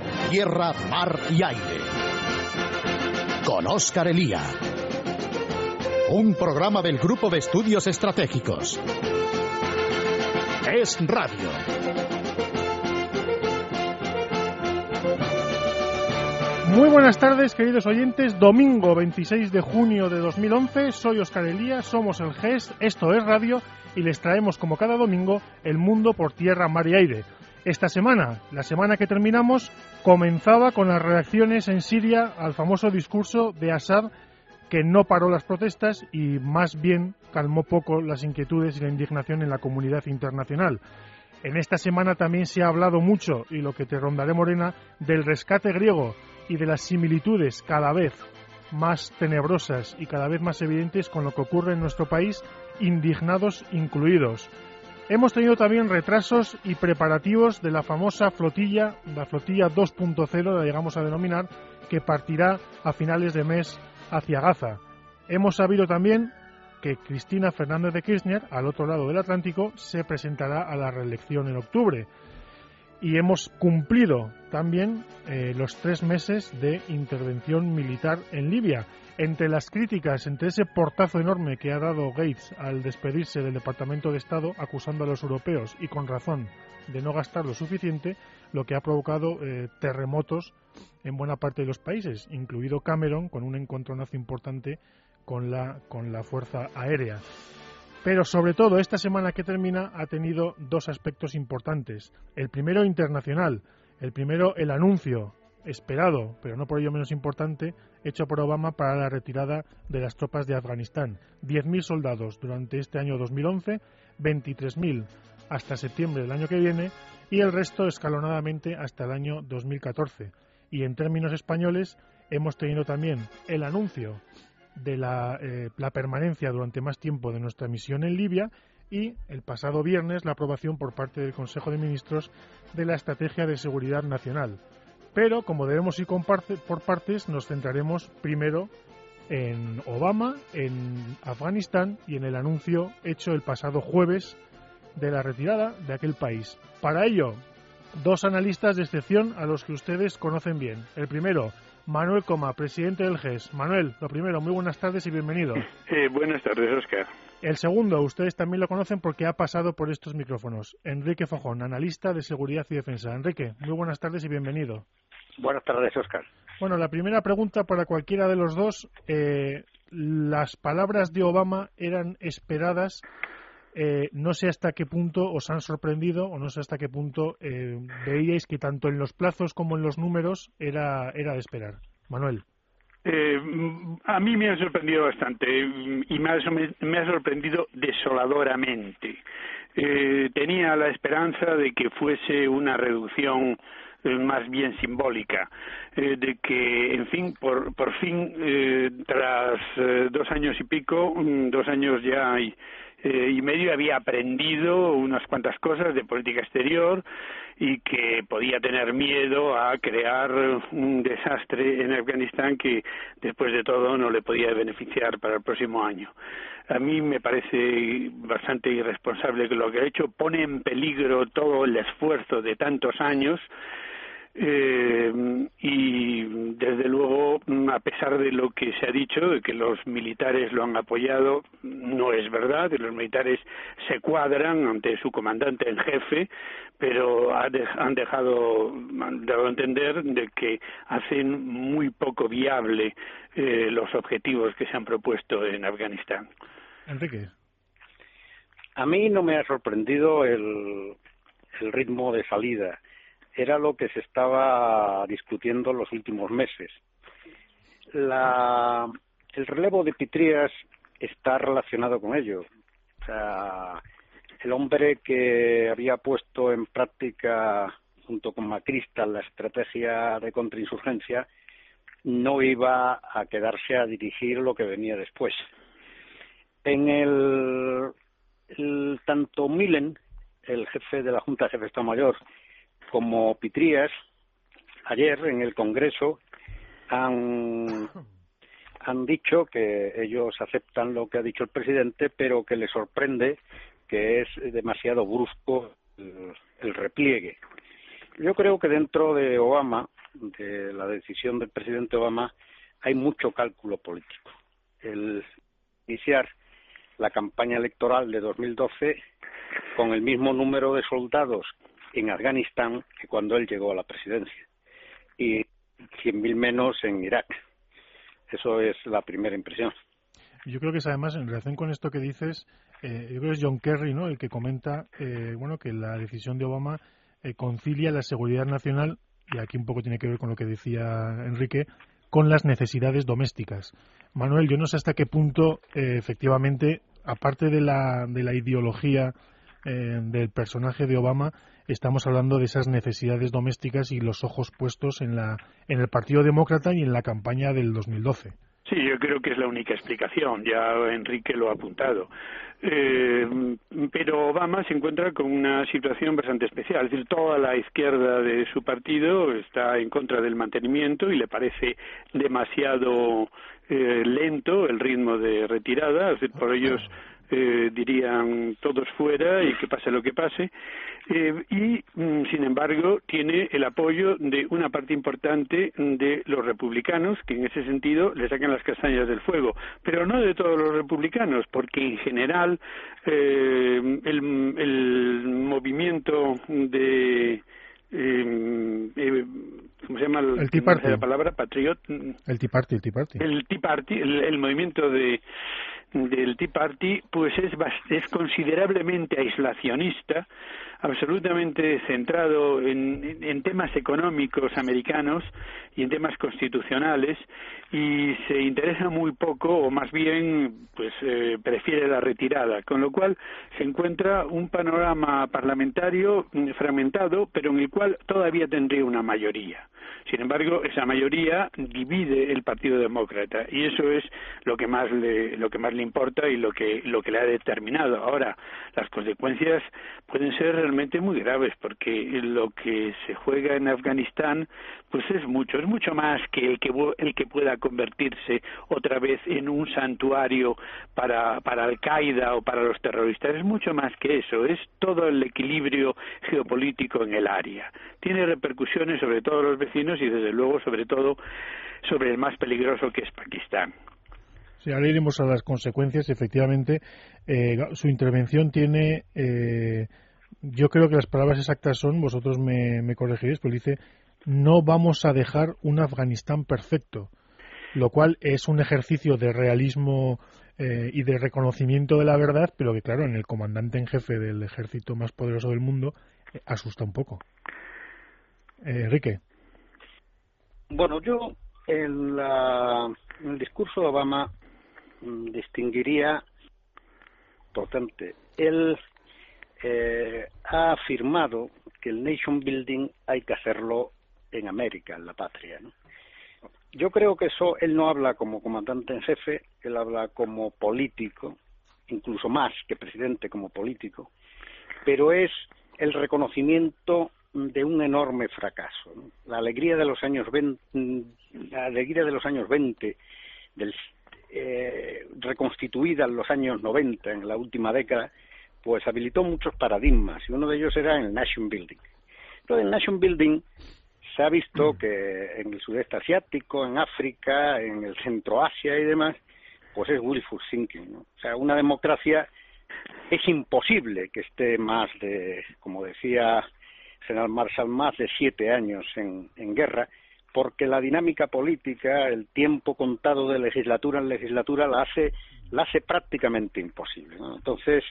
por tierra, mar y aire. Con Óscar Elía. Un programa del Grupo de Estudios Estratégicos. Es Radio. Muy buenas tardes, queridos oyentes. Domingo 26 de junio de 2011. Soy Óscar Elía, somos el GES, esto es Radio y les traemos como cada domingo el mundo por tierra, mar y aire. Esta semana, la semana que terminamos, comenzaba con las reacciones en Siria al famoso discurso de Assad que no paró las protestas y más bien calmó poco las inquietudes y la indignación en la comunidad internacional. En esta semana también se ha hablado mucho, y lo que te rondaré morena, del rescate griego y de las similitudes cada vez más tenebrosas y cada vez más evidentes con lo que ocurre en nuestro país, indignados incluidos. Hemos tenido también retrasos y preparativos de la famosa flotilla, la flotilla 2.0, la llegamos a denominar, que partirá a finales de mes hacia Gaza. Hemos sabido también que Cristina Fernández de Kirchner, al otro lado del Atlántico, se presentará a la reelección en octubre. Y hemos cumplido también eh, los tres meses de intervención militar en Libia. Entre las críticas, entre ese portazo enorme que ha dado Gates al despedirse del Departamento de Estado, acusando a los europeos, y con razón, de no gastar lo suficiente, lo que ha provocado eh, terremotos en buena parte de los países, incluido Cameron, con un encontronazo importante con la, con la Fuerza Aérea. Pero sobre todo, esta semana que termina ha tenido dos aspectos importantes. El primero, internacional. El primero, el anuncio esperado, pero no por ello menos importante, hecho por Obama para la retirada de las tropas de Afganistán. 10.000 soldados durante este año 2011, 23.000 hasta septiembre del año que viene y el resto escalonadamente hasta el año 2014. Y en términos españoles hemos tenido también el anuncio de la, eh, la permanencia durante más tiempo de nuestra misión en Libia y el pasado viernes la aprobación por parte del Consejo de Ministros de la Estrategia de Seguridad Nacional. Pero como debemos ir por partes, nos centraremos primero en Obama, en Afganistán y en el anuncio hecho el pasado jueves de la retirada de aquel país. Para ello, dos analistas de excepción a los que ustedes conocen bien. El primero, Manuel Coma, presidente del GES. Manuel, lo primero, muy buenas tardes y bienvenido. Eh, buenas tardes, Oscar. El segundo, ustedes también lo conocen porque ha pasado por estos micrófonos. Enrique Fajón, analista de seguridad y defensa. Enrique, muy buenas tardes y bienvenido. Buenas tardes, Oscar. Bueno, la primera pregunta para cualquiera de los dos. Eh, las palabras de Obama eran esperadas. Eh, no sé hasta qué punto os han sorprendido o no sé hasta qué punto eh, veíais que tanto en los plazos como en los números era, era de esperar. Manuel. Eh, a mí me ha sorprendido bastante y me ha, me ha sorprendido desoladoramente. Eh, tenía la esperanza de que fuese una reducción eh, más bien simbólica, eh, de que, en fin, por, por fin, eh, tras dos años y pico, mm, dos años ya y, y medio, había aprendido unas cuantas cosas de política exterior y que podía tener miedo a crear un desastre en Afganistán que después de todo no le podía beneficiar para el próximo año. A mí me parece bastante irresponsable que lo que ha hecho pone en peligro todo el esfuerzo de tantos años eh, y desde luego, a pesar de lo que se ha dicho, de que los militares lo han apoyado, no es verdad, los militares se cuadran ante su comandante en jefe, pero han dejado, han dado a entender de que hacen muy poco viable eh, los objetivos que se han propuesto en Afganistán. Enrique. A mí no me ha sorprendido el, el ritmo de salida era lo que se estaba discutiendo en los últimos meses. La, el relevo de Pitrías está relacionado con ello. O sea, el hombre que había puesto en práctica junto con Macristal la estrategia de contrainsurgencia no iba a quedarse a dirigir lo que venía después. En el, el tanto Milen, el jefe de la Junta de Jefe de Estado Mayor, como Pitrías, ayer en el Congreso han, han dicho que ellos aceptan lo que ha dicho el presidente, pero que les sorprende que es demasiado brusco el, repliegue. yo creo que dentro de Obama, de la decisión del presidente Obama, hay mucho cálculo político. El iniciar la campaña electoral de 2012 con el mismo número de soldados en Afganistán que cuando él llegó a la presidencia y 100.000 menos en Irak. Eso es la primera impresión. Yo creo que es además, en relación con esto que dices, eh, yo creo que es John Kerry ¿no? el que comenta eh, bueno, que la decisión de Obama eh, concilia la seguridad nacional, y aquí un poco tiene que ver con lo que decía Enrique, con las necesidades domésticas. Manuel, yo no sé hasta qué punto, efectivamente, aparte de la, de la ideología del personaje de Obama, estamos hablando de esas necesidades domésticas y los ojos puestos en, la, en el Partido Demócrata y en la campaña del 2012. Sí, yo creo que es la única explicación, ya Enrique lo ha apuntado. Eh, pero Obama se encuentra con una situación bastante especial, es decir, toda la izquierda de su partido está en contra del mantenimiento y le parece demasiado eh, lento el ritmo de retirada, es decir, por ellos eh, dirían todos fuera y que pase lo que pase. Eh, y, mm, sin embargo, tiene el apoyo de una parte importante de los republicanos, que en ese sentido le sacan las castañas del fuego, pero no de todos los republicanos, porque en general eh, el, el movimiento de eh, eh, ¿cómo se llama el, Tea Party. la palabra? Patriot. El Tea Party, el Tea Party. El Tea Party, el movimiento de del Tea Party pues es, es considerablemente aislacionista, absolutamente centrado en, en, temas económicos americanos y en temas constitucionales y se interesa muy poco o más bien pues eh, prefiere la retirada, con lo cual se encuentra un panorama parlamentario fragmentado pero en el cual todavía tendría una mayoría. Sin embargo, esa mayoría divide el Partido Demócrata y eso es lo que más le, lo que más le importa y lo que, lo que le ha determinado. Ahora, las consecuencias pueden ser realmente muy graves porque lo que se juega en Afganistán pues es mucho, es mucho más que el que, el que pueda convertirse otra vez en un santuario para, para Al-Qaeda o para los terroristas, es mucho más que eso, es todo el equilibrio geopolítico en el área. Tiene repercusiones sobre todos los vecinos y desde luego sobre todo sobre el más peligroso que es Pakistán. Sí, ahora iremos a las consecuencias. Efectivamente, eh, su intervención tiene, eh, yo creo que las palabras exactas son, vosotros me, corregiréis, pero dice, no vamos a dejar un Afganistán perfecto, lo cual es un ejercicio de realismo eh, y de reconocimiento de la verdad, pero que claro, en el comandante en jefe del ejército más poderoso del mundo asusta un poco. Enrique. Bueno, yo en, el discurso de Obama mm, distinguiría importante. Él eh, ha afirmado que el nation building hay que hacerlo en América, en la patria. Yo creo que eso él no habla como comandante en jefe, él habla como político, incluso más que presidente como político, pero es el reconocimiento de un enorme fracaso. La alegría de los años 20, la alegría de los años 20, del, eh, reconstituida en los años 90, en la última década, pues habilitó muchos paradigmas y uno de ellos era el nation building. Entonces, el nation building se ha visto mm. que en el sudeste asiático, en África, en el centro Asia y demás, pues es willful thinking. ¿no? O sea, una democracia es imposible que esté más de, como decía general Marshall más de siete años en, guerra, porque la dinámica política, el tiempo contado de legislatura en legislatura, la hace, la hace prácticamente imposible. Entonces,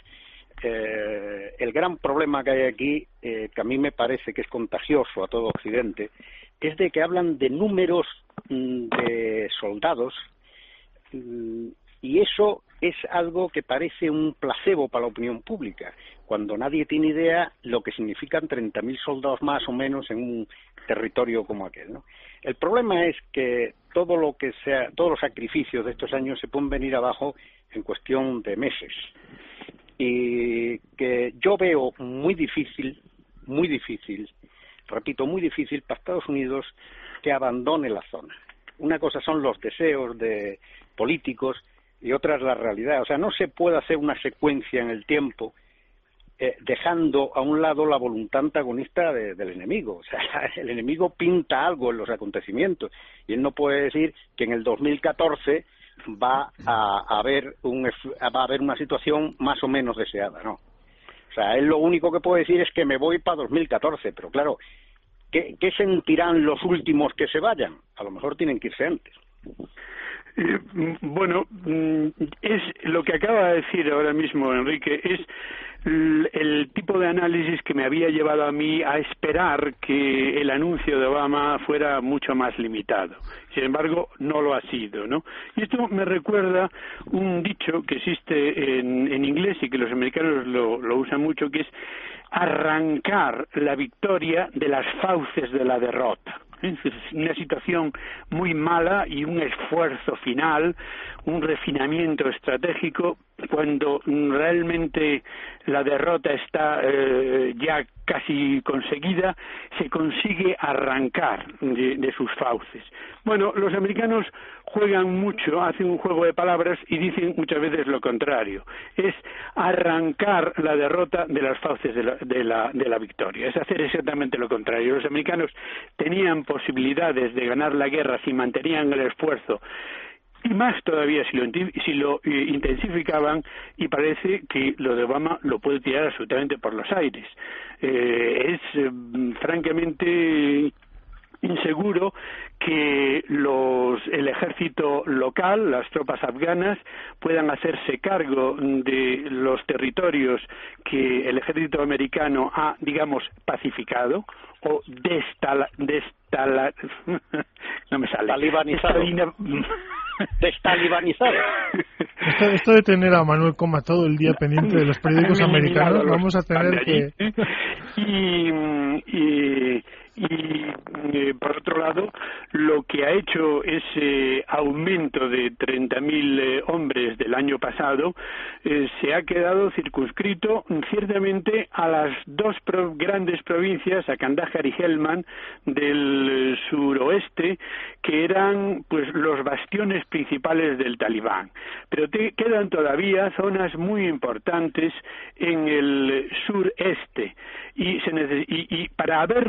eh, el gran problema que hay aquí, eh, que a mí me parece que es contagioso a todo Occidente, es de que hablan de números mm, de soldados mm, y eso es algo que parece un placebo para la opinión pública, cuando nadie tiene idea lo que significan 30.000 soldados más o menos en un territorio como aquel. El problema es que todo lo que sea, todos los sacrificios de estos años se pueden venir abajo en cuestión de meses. Y que yo veo muy difícil, muy difícil, repito, muy difícil para Estados Unidos que abandone la zona. Una cosa son los deseos de políticos y otra es la realidad. O sea, no se puede hacer una secuencia en el tiempo eh, dejando a un lado la voluntad antagonista del enemigo. O sea, el enemigo pinta algo en los acontecimientos y él no puede decir que en el 2014 va a, haber un, va a haber una situación más o menos deseada, ¿no? O sea, él lo único que puede decir es que me voy para 2014, pero claro, ¿qué, ¿qué sentirán los últimos que se vayan? A lo mejor tienen que irse antes. Eh, bueno, mm, es lo que acaba de decir ahora mismo Enrique, es el tipo de análisis que me había llevado a mí a esperar que el anuncio de Obama fuera mucho más limitado. Sin embargo, no lo ha sido, ¿no? Y esto me recuerda un dicho que existe en, en inglés y que los americanos lo, lo usan mucho, que es arrancar la victoria de las fauces de la derrota. Es una situación muy mala y un esfuerzo final, un refinamiento estratégico cuando realmente la derrota está eh, ya casi conseguida, se consigue arrancar de, sus fauces. Bueno, los americanos juegan mucho, hacen un juego de palabras y dicen muchas veces lo contrario. Es arrancar la derrota de las fauces de la, de la, de la victoria. Es hacer exactamente lo contrario. Los americanos tenían posibilidades de ganar la guerra si mantenían el esfuerzo y más todavía si lo, si lo eh, intensificaban y parece que lo de Obama lo puede tirar absolutamente por los aires. Eh, es eh, francamente inseguro que los, el ejército local, las tropas afganas, puedan hacerse cargo de los territorios que el ejército americano ha, digamos, pacificado o destala, destala no me sale. Talibanizado. Destalibanizado. Esto, esto de tener a Manuel Coma todo el día pendiente de los periódicos americanos, vamos a tener que... y, y y eh, por otro lado lo que ha hecho ese aumento de 30.000 eh, hombres del año pasado eh, se ha quedado circunscrito ciertamente a las dos grandes provincias, a Kandahar y Helmand del suroeste, que eran pues los bastiones principales del talibán. Pero quedan todavía zonas muy importantes en el sureste y, se y, y para haber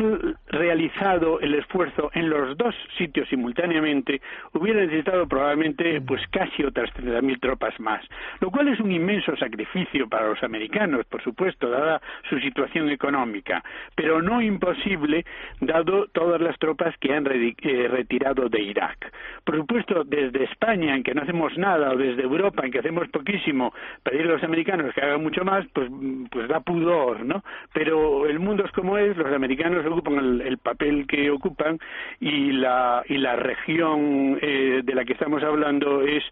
realizado el esfuerzo en los dos sitios simultáneamente, hubiera necesitado probablemente pues casi otras 30.000 tropas más, lo cual es un inmenso sacrificio para los americanos, por supuesto, dada su situación económica, pero no imposible dado todas las tropas que han eh, retirado de Irak. Por supuesto, desde España, en que no hacemos nada, o desde Europa, en que hacemos poquísimo, pedir a los americanos que hagan mucho más, pues, pues da pudor, ¿no? Pero el mundo es como es, los americanos ocupan el, el papel que ocupan y la, y la región eh, de la que estamos hablando es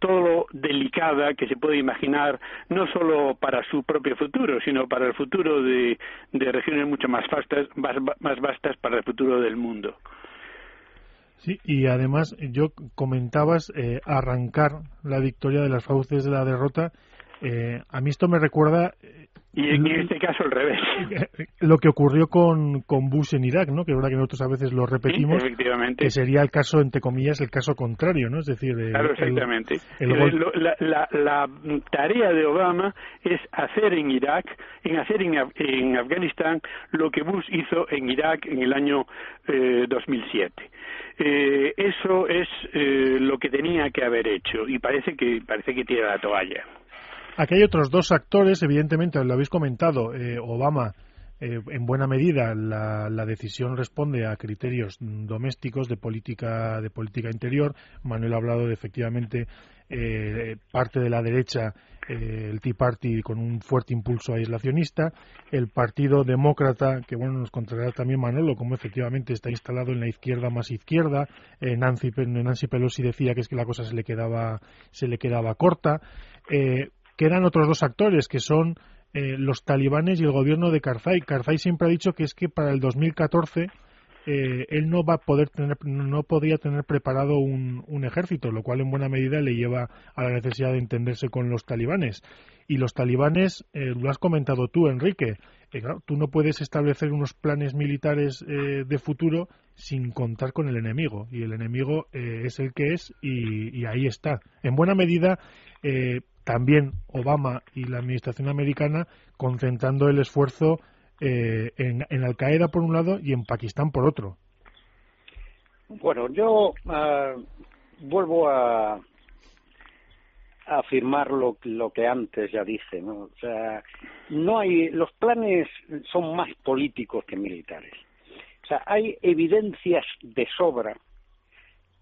todo lo delicada que se puede imaginar, no solo para su propio futuro, sino para el futuro de, de regiones mucho más vastas, más, más vastas para el futuro del mundo. Sí, y además yo comentabas eh, arrancar la victoria de las fauces de la derrota. Eh, a mí esto me recuerda y en este caso al revés. Lo que ocurrió con, con Bush en Irak, ¿no? Que es verdad que nosotros a veces lo repetimos. efectivamente. Que sería el caso, entre comillas, el caso contrario, ¿no? Es decir, claro, exactamente. la, la, tarea de Obama es hacer en Irak, en hacer en, en Afganistán lo que Bush hizo en Irak en el año eh, 2007. Eh, eso es eh, lo que tenía que haber hecho y parece que parece que tira la toalla. Aquí hay otros dos actores, evidentemente, lo habéis comentado, eh, Obama. Eh, en buena medida la, decisión responde a criterios domésticos de política de política interior. Manuel ha hablado de efectivamente eh, parte de la derecha, el Tea Party con un fuerte impulso aislacionista, el Partido Demócrata, que bueno nos contará también Manolo, como efectivamente está instalado en la izquierda más izquierda. Nancy, Nancy Pelosi decía que es que la cosa se le quedaba se le quedaba corta quedan otros dos actores, que son eh, los talibanes y el gobierno de Karzai. Karzai siempre ha dicho que es que para el 2014 eh, él no va a poder tener, no podría tener preparado un, ejército, lo cual en buena medida le lleva a la necesidad de entenderse con los talibanes. Y los talibanes, eh, lo has comentado tú, Enrique, eh, tú no puedes establecer unos planes militares eh, de futuro sin contar con el enemigo. Y el enemigo eh, es el que es y, ahí está. En buena medida, también Obama y la administración americana concentrando el esfuerzo en, en Al Qaeda por un lado y en Pakistán por otro. Bueno, yo ah, vuelvo a, afirmar lo, que antes ya dije, ¿no? O sea, no hay, los planes son más políticos que militares. O sea, hay evidencias de sobra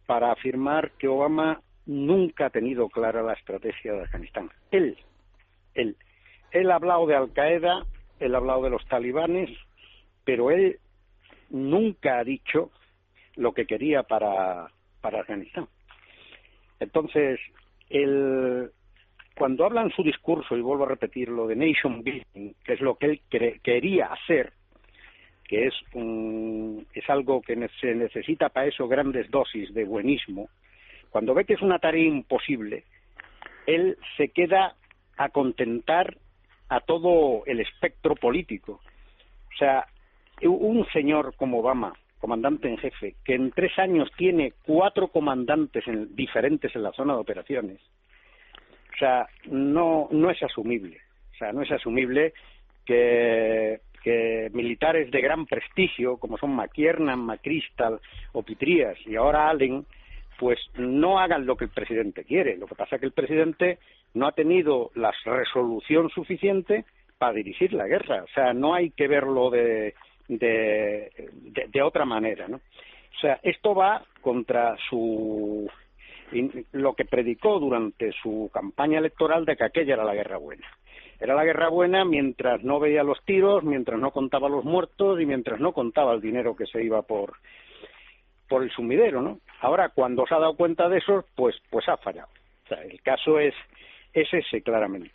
para afirmar que Obama nunca ha tenido clara la estrategia de Afganistán. Él, él, él ha hablado de Al Qaeda, él ha hablado de los talibanes, pero él nunca ha dicho lo que quería para, para Afganistán. Entonces, el, cuando habla en su discurso, y vuelvo a repetirlo, de nation building, que es lo que él quería hacer, que es, un, es algo que se necesita para eso grandes dosis de buenismo, cuando ve que es una tarea imposible, él se queda a contentar a todo el espectro político. O sea, un señor como Obama, comandante en jefe, que en tres años tiene cuatro comandantes diferentes en la zona de operaciones, o sea, no, no es asumible. O sea, no es asumible que, que militares de gran prestigio, como son McKiernan, McChrystal o Pitrías y ahora Allen, pues no hagan lo que el presidente quiere. Lo que pasa es que el presidente no ha tenido la resolución suficiente para dirigir la guerra. O sea, no hay que verlo de, de, de, otra manera, ¿no? O sea, esto va contra su lo que predicó durante su campaña electoral de que aquella era la guerra buena. Era la guerra buena mientras no veía los tiros, mientras no contaba los muertos y mientras no contaba el dinero que se iba por por el sumidero, ¿no? Ahora, cuando se ha dado cuenta de eso, pues pues ha fallado. O sea, el caso es, es ese, claramente.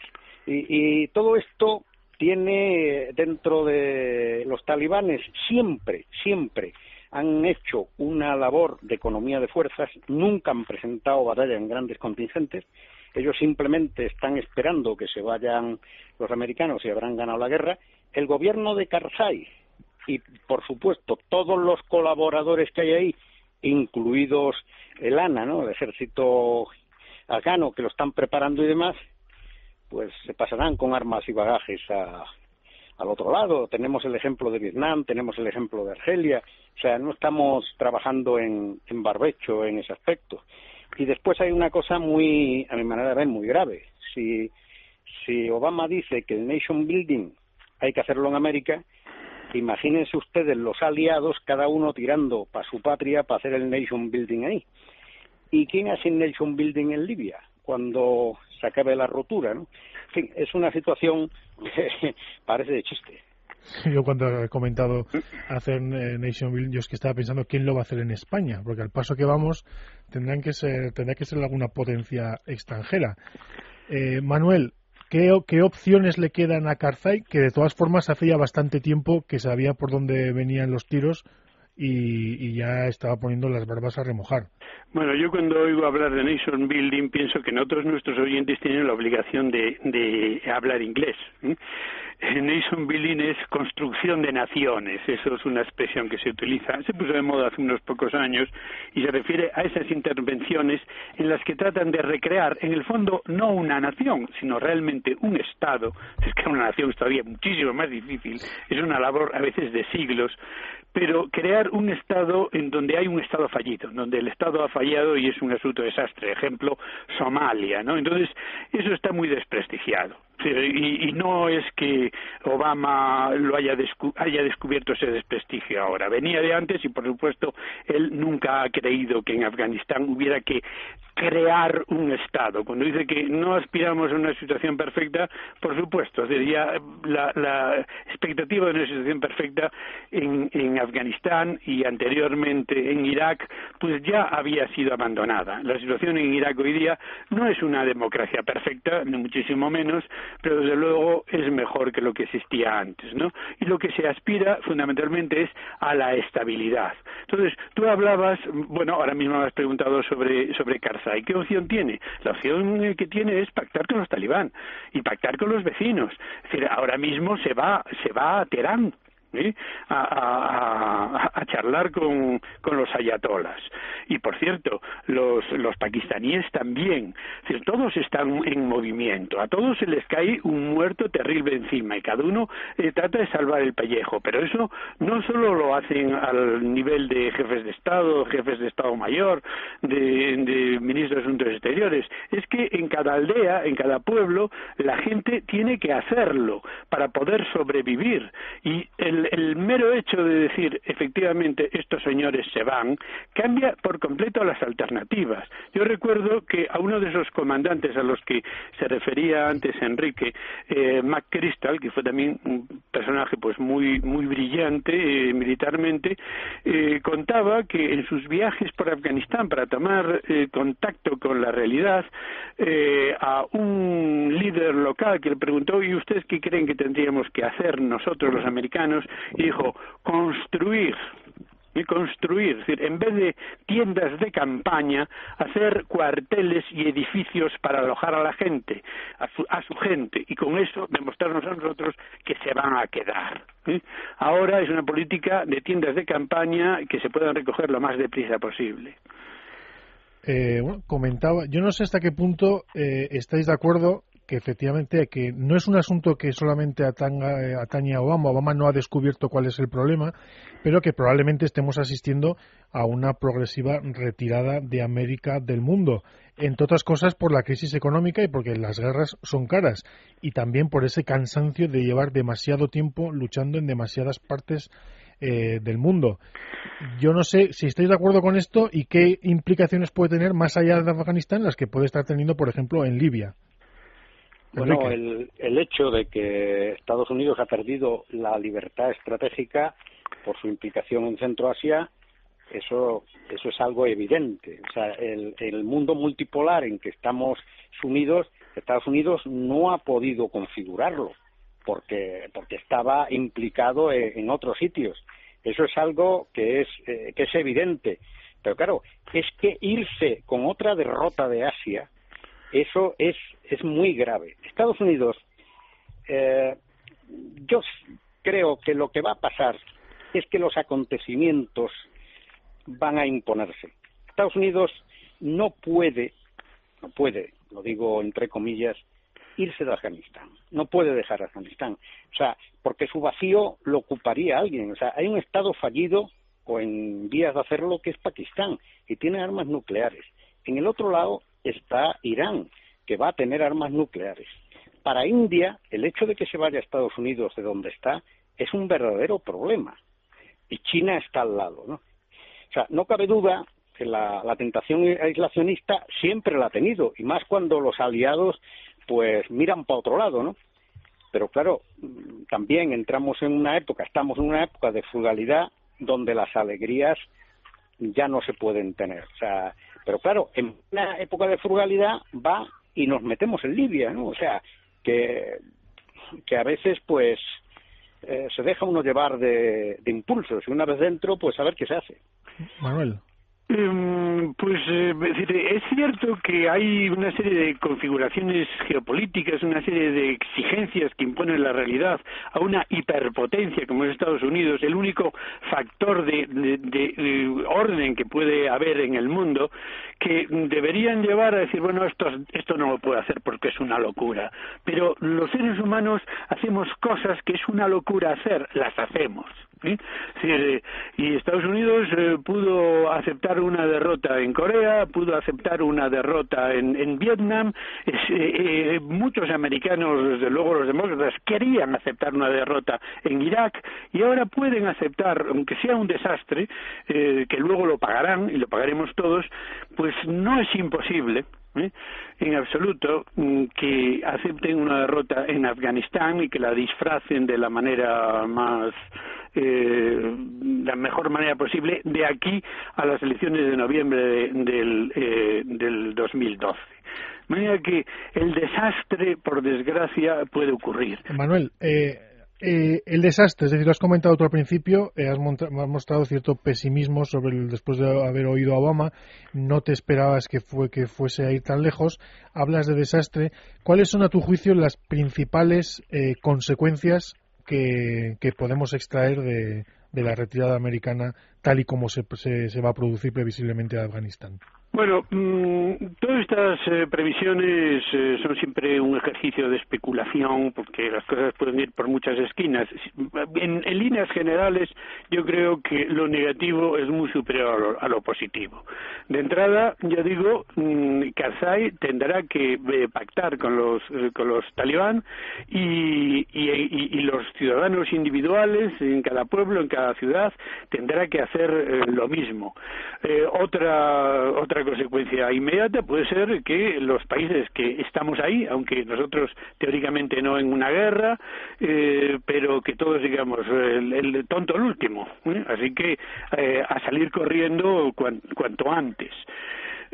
Y, y todo esto tiene dentro de los talibanes siempre, siempre han hecho una labor de economía de fuerzas, nunca han presentado batalla en grandes contingentes, ellos simplemente están esperando que se vayan los americanos y habrán ganado la guerra. El gobierno de Karzai y, por supuesto, todos los colaboradores que hay ahí, incluidos el ANA, ¿no? el ejército afgano, que lo están preparando y demás, pues se pasarán con armas y bagajes a, al otro lado. Tenemos el ejemplo de Vietnam, tenemos el ejemplo de Argelia, o sea, no estamos trabajando en, en barbecho en ese aspecto. Y después hay una cosa muy, a mi manera de ver, muy grave. Si, si Obama dice que el nation building hay que hacerlo en América, imagínense ustedes los aliados, cada uno tirando para su patria para hacer el nation building ahí. ¿Y quién hace el nation building en Libia? Cuando se acabe la rotura, ¿no? En fin, es una situación que parece de chiste. Yo cuando he comentado hacer eh, Nation Building, yo es que estaba pensando quién lo va a hacer en España, porque al paso que vamos tendrán que ser, tendrá que ser alguna potencia extranjera. Eh, Manuel, ¿qué, ¿qué, opciones le quedan a Karzai? Que de todas formas hace ya bastante tiempo que sabía por dónde venían los tiros y, ya estaba poniendo las barbas a remojar. Bueno, yo cuando oigo hablar de nation building pienso que nuestros oyentes tienen la obligación de, de hablar inglés. Nation building es construcción de naciones, eso es una expresión que se utiliza, se puso de moda hace unos pocos años y se refiere a esas intervenciones en las que tratan de recrear, en el fondo, no una nación, sino realmente un Estado. Es que una nación es todavía muchísimo más difícil, es una labor a veces de siglos, pero crear un Estado en donde hay un Estado fallido, donde el Estado ha fallado y es un asunto desastre. Ejemplo, Somalia, ¿no? Entonces, eso está muy desprestigiado. Y, y, no es que Obama lo haya, haya descubierto ese desprestigio ahora. Venía de antes y, por supuesto, él nunca ha creído que en Afganistán hubiera que crear un Estado. Cuando dice que no aspiramos a una situación perfecta, por supuesto, sería la, la expectativa de una situación perfecta en, en Afganistán y anteriormente en Irak, pues ya había sido abandonada. La situación en Irak hoy día no es una democracia perfecta, ni muchísimo menos, pero desde luego es mejor que lo que existía antes, ¿no? Y lo que se aspira fundamentalmente es a la estabilidad. Entonces, tú hablabas, bueno, ahora mismo me has preguntado sobre, sobre Karzai. ¿Qué opción tiene? La opción que tiene es pactar con los talibán y pactar con los vecinos. Es decir, ahora mismo se va, se va a Teherán ¿eh? a, a, charlar con, con, los ayatolas. Y por cierto, los, los pakistaníes también. todos están en movimiento. A todos se les cae un muerto terrible encima y cada uno eh, trata de salvar el pellejo. Pero eso no solo lo hacen al nivel de jefes de Estado, jefes de Estado Mayor, de, de ministros de Asuntos Exteriores. Es que en cada aldea, en cada pueblo, la gente tiene que hacerlo para poder sobrevivir. Y el el, mero hecho de decir efectivamente estos señores se van cambia por completo las alternativas. Yo recuerdo que a uno de esos comandantes a los que se refería antes Enrique, eh, McChrystal, que fue también un personaje pues muy muy brillante eh, militarmente, eh, contaba que en sus viajes por Afganistán para tomar eh, contacto con la realidad a un líder local que le preguntó y ustedes qué creen que tendríamos que hacer nosotros los americanos y dijo construir y construir, es decir, en vez de tiendas de campaña, hacer cuarteles y edificios para alojar a la gente, a su, a su gente, y con eso demostrarnos a nosotros que se van a quedar. Ahora es una política de tiendas de campaña que se puedan recoger lo más deprisa posible. Eh, bueno, comentaba, yo no sé hasta qué punto eh, estáis de acuerdo que efectivamente que no es un asunto que solamente eh, atañe a Obama, Obama no ha descubierto cuál es el problema, pero que probablemente estemos asistiendo a una progresiva retirada de América del mundo, entre otras cosas por la crisis económica y porque las guerras son caras, y también por ese cansancio de llevar demasiado tiempo luchando en demasiadas partes eh, del mundo. Yo no sé si estáis de acuerdo con esto y qué implicaciones puede tener más allá de Afganistán las que puede estar teniendo, por ejemplo, en Libia. Bueno, el, el hecho de que Estados Unidos ha perdido la libertad estratégica por su implicación en Centroasia, eso, eso es algo evidente. O sea, el, el mundo multipolar en que estamos sumidos, Estados Unidos no ha podido configurarlo porque, porque estaba implicado en, otros sitios. Eso es algo que es, eh, que es evidente. Pero claro, es que irse con otra derrota de Asia, eso es, es muy grave. Estados Unidos, eh, yo creo que lo que va a pasar es que los acontecimientos van a imponerse. Estados Unidos no puede, no puede, lo digo entre comillas, irse de Afganistán. No puede dejar Afganistán. O sea, porque su vacío lo ocuparía alguien. O sea, hay un Estado fallido o en vías de hacerlo que es Pakistán y tiene armas nucleares. En el otro lado está Irán, que va a tener armas nucleares. Para India, el hecho de que se vaya a Estados Unidos de donde está es un verdadero problema. Y China está al lado, ¿no? O sea, no cabe duda que la, la tentación aislacionista siempre la ha tenido, y más cuando los aliados pues miran para otro lado, ¿no? Pero claro, también entramos en una época, estamos en una época de frugalidad donde las alegrías ya no se pueden tener. O sea, pero claro, en una época de frugalidad va y nos metemos en Libia, ¿no? O sea, que, que a veces, pues, eh, se deja uno llevar de, de impulsos y una vez dentro, pues a ver qué se hace. Manuel. Em, pues eh, es cierto que hay una serie de configuraciones geopolíticas, una serie de exigencias que imponen la realidad a una hiperpotencia como es Estados Unidos, el único factor de, de, orden que puede haber en el mundo, que deberían llevar a decir, bueno, esto, esto no lo puede hacer porque es una locura. Pero los seres humanos hacemos cosas que es una locura hacer, las hacemos. ¿Sí? y Estados Unidos eh, pudo aceptar una derrota en Corea, pudo aceptar una derrota en, en Vietnam. Eh, eh, muchos americanos, desde luego los demócratas, querían aceptar una derrota en Irak y ahora pueden aceptar, aunque sea un desastre, que luego lo pagarán y lo pagaremos todos, pues no es imposible en absoluto mm, que acepten una derrota en Afganistán y que la disfracen de la manera más eh, la mejor manera posible de aquí a las elecciones de noviembre del, eh, del 2012. De manera que el desastre, por desgracia, puede ocurrir. Manuel, eh, eh, el desastre, es decir, lo has comentado tú al principio, eh, has, mostrado cierto pesimismo sobre el, después de haber oído a Obama, no te esperabas que, fue, que fuese a ir tan lejos, hablas de desastre. ¿Cuáles son, a tu juicio, las principales eh, consecuencias que, podemos extraer de, la retirada americana tal y como se, se va a producir previsiblemente en Afganistán? Bueno, mm, todas estas eh, previsiones eh, son siempre un ejercicio de especulación porque las cosas pueden ir por muchas esquinas. En, líneas generales, yo creo que lo negativo es muy superior a lo, positivo. De entrada, yo digo, mm, Karzai tendrá que eh, pactar con los con los talibán y, y, los ciudadanos individuales en cada pueblo, en cada ciudad, tendrá que hacer lo mismo. otra otra consecuencia inmediata puede ser que los países que estamos ahí, aunque nosotros teóricamente no en una guerra, eh, pero que todos digamos el, tonto el último. ¿eh? Así que eh, a salir corriendo cuanto antes.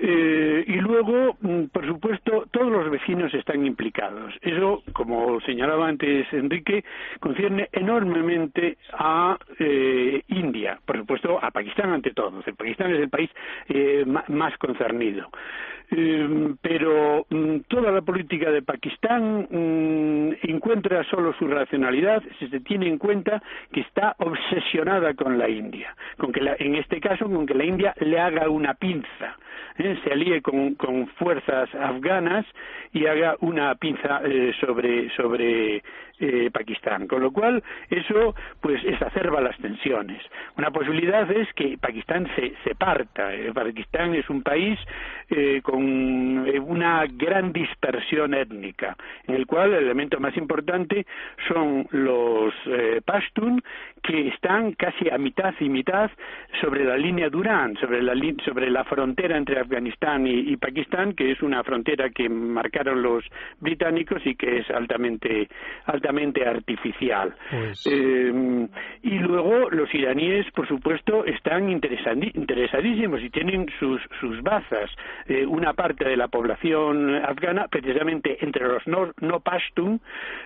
Eh, y luego, mm, por supuesto, todos los vecinos están implicados. Eso, como señalaba antes Enrique, concierne enormemente a eh, India, por supuesto, a Pakistán ante todo. El Pakistán es el país eh, más concernido. pero mm, toda la política de Pakistán mm, encuentra solo su racionalidad si se tiene en cuenta que está obsesionada con la India, con que en este caso con que la India le haga una pinza ¿eh? Se alíe con, fuerzas afganas y haga una pinza eh, sobre, sobre eh, Pakistán. Con lo cual, eso pues exacerba las tensiones. Una posibilidad es que Pakistán se, se parta. Pakistán es un país con una gran dispersión étnica, en el cual el elemento más importante son los Pashtun, que están casi a mitad y mitad sobre la línea Durán, sobre la, sobre la frontera entre Afganistán y, Pakistán, que es una frontera que marcaron los británicos y que es altamente, altamente artificial. Pues eh, y luego los iraníes, por supuesto, están interesadísimos y tienen sus, sus bazas. Eh, una parte de la población afgana, precisamente entre los no, no pashtun,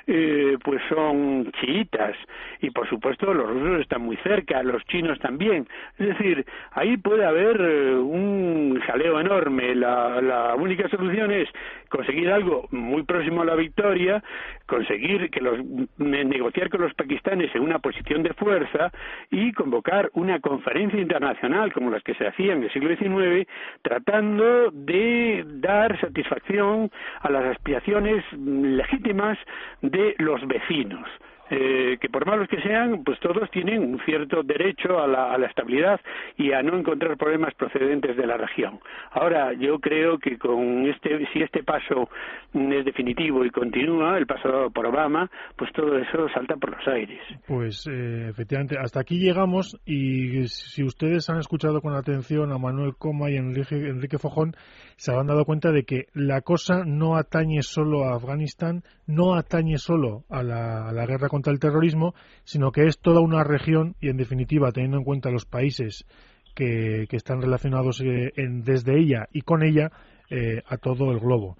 eh, pues son chiitas. Y por supuesto los rusos están muy cerca, los chinos también. Es decir, ahí puede haber un jaleo enorme. La, la única solución es conseguir algo muy próximo a la victoria, conseguir que los negociar con los pakistanes en una posición de fuerza y convocar una conferencia internacional como las que se hacían en el siglo XIX, tratando de dar satisfacción a las aspiraciones legítimas de los vecinos. Eh, que por malos que sean, pues todos tienen un cierto derecho a la, a la, estabilidad y a no encontrar problemas procedentes de la región. Ahora, yo creo que con este, si este paso es definitivo y continúa, el paso por Obama, pues todo eso salta por los aires. Pues eh, efectivamente, hasta aquí llegamos y si ustedes han escuchado con atención a Manuel Coma y Enrique, Enrique Fojón, se habrán dado cuenta de que la cosa no atañe solo a Afganistán, no atañe solo a la, a la guerra contra el terrorismo, sino que es toda una región y, en definitiva, teniendo en cuenta los países que, están relacionados eh, desde ella y con ella, eh, a todo el globo.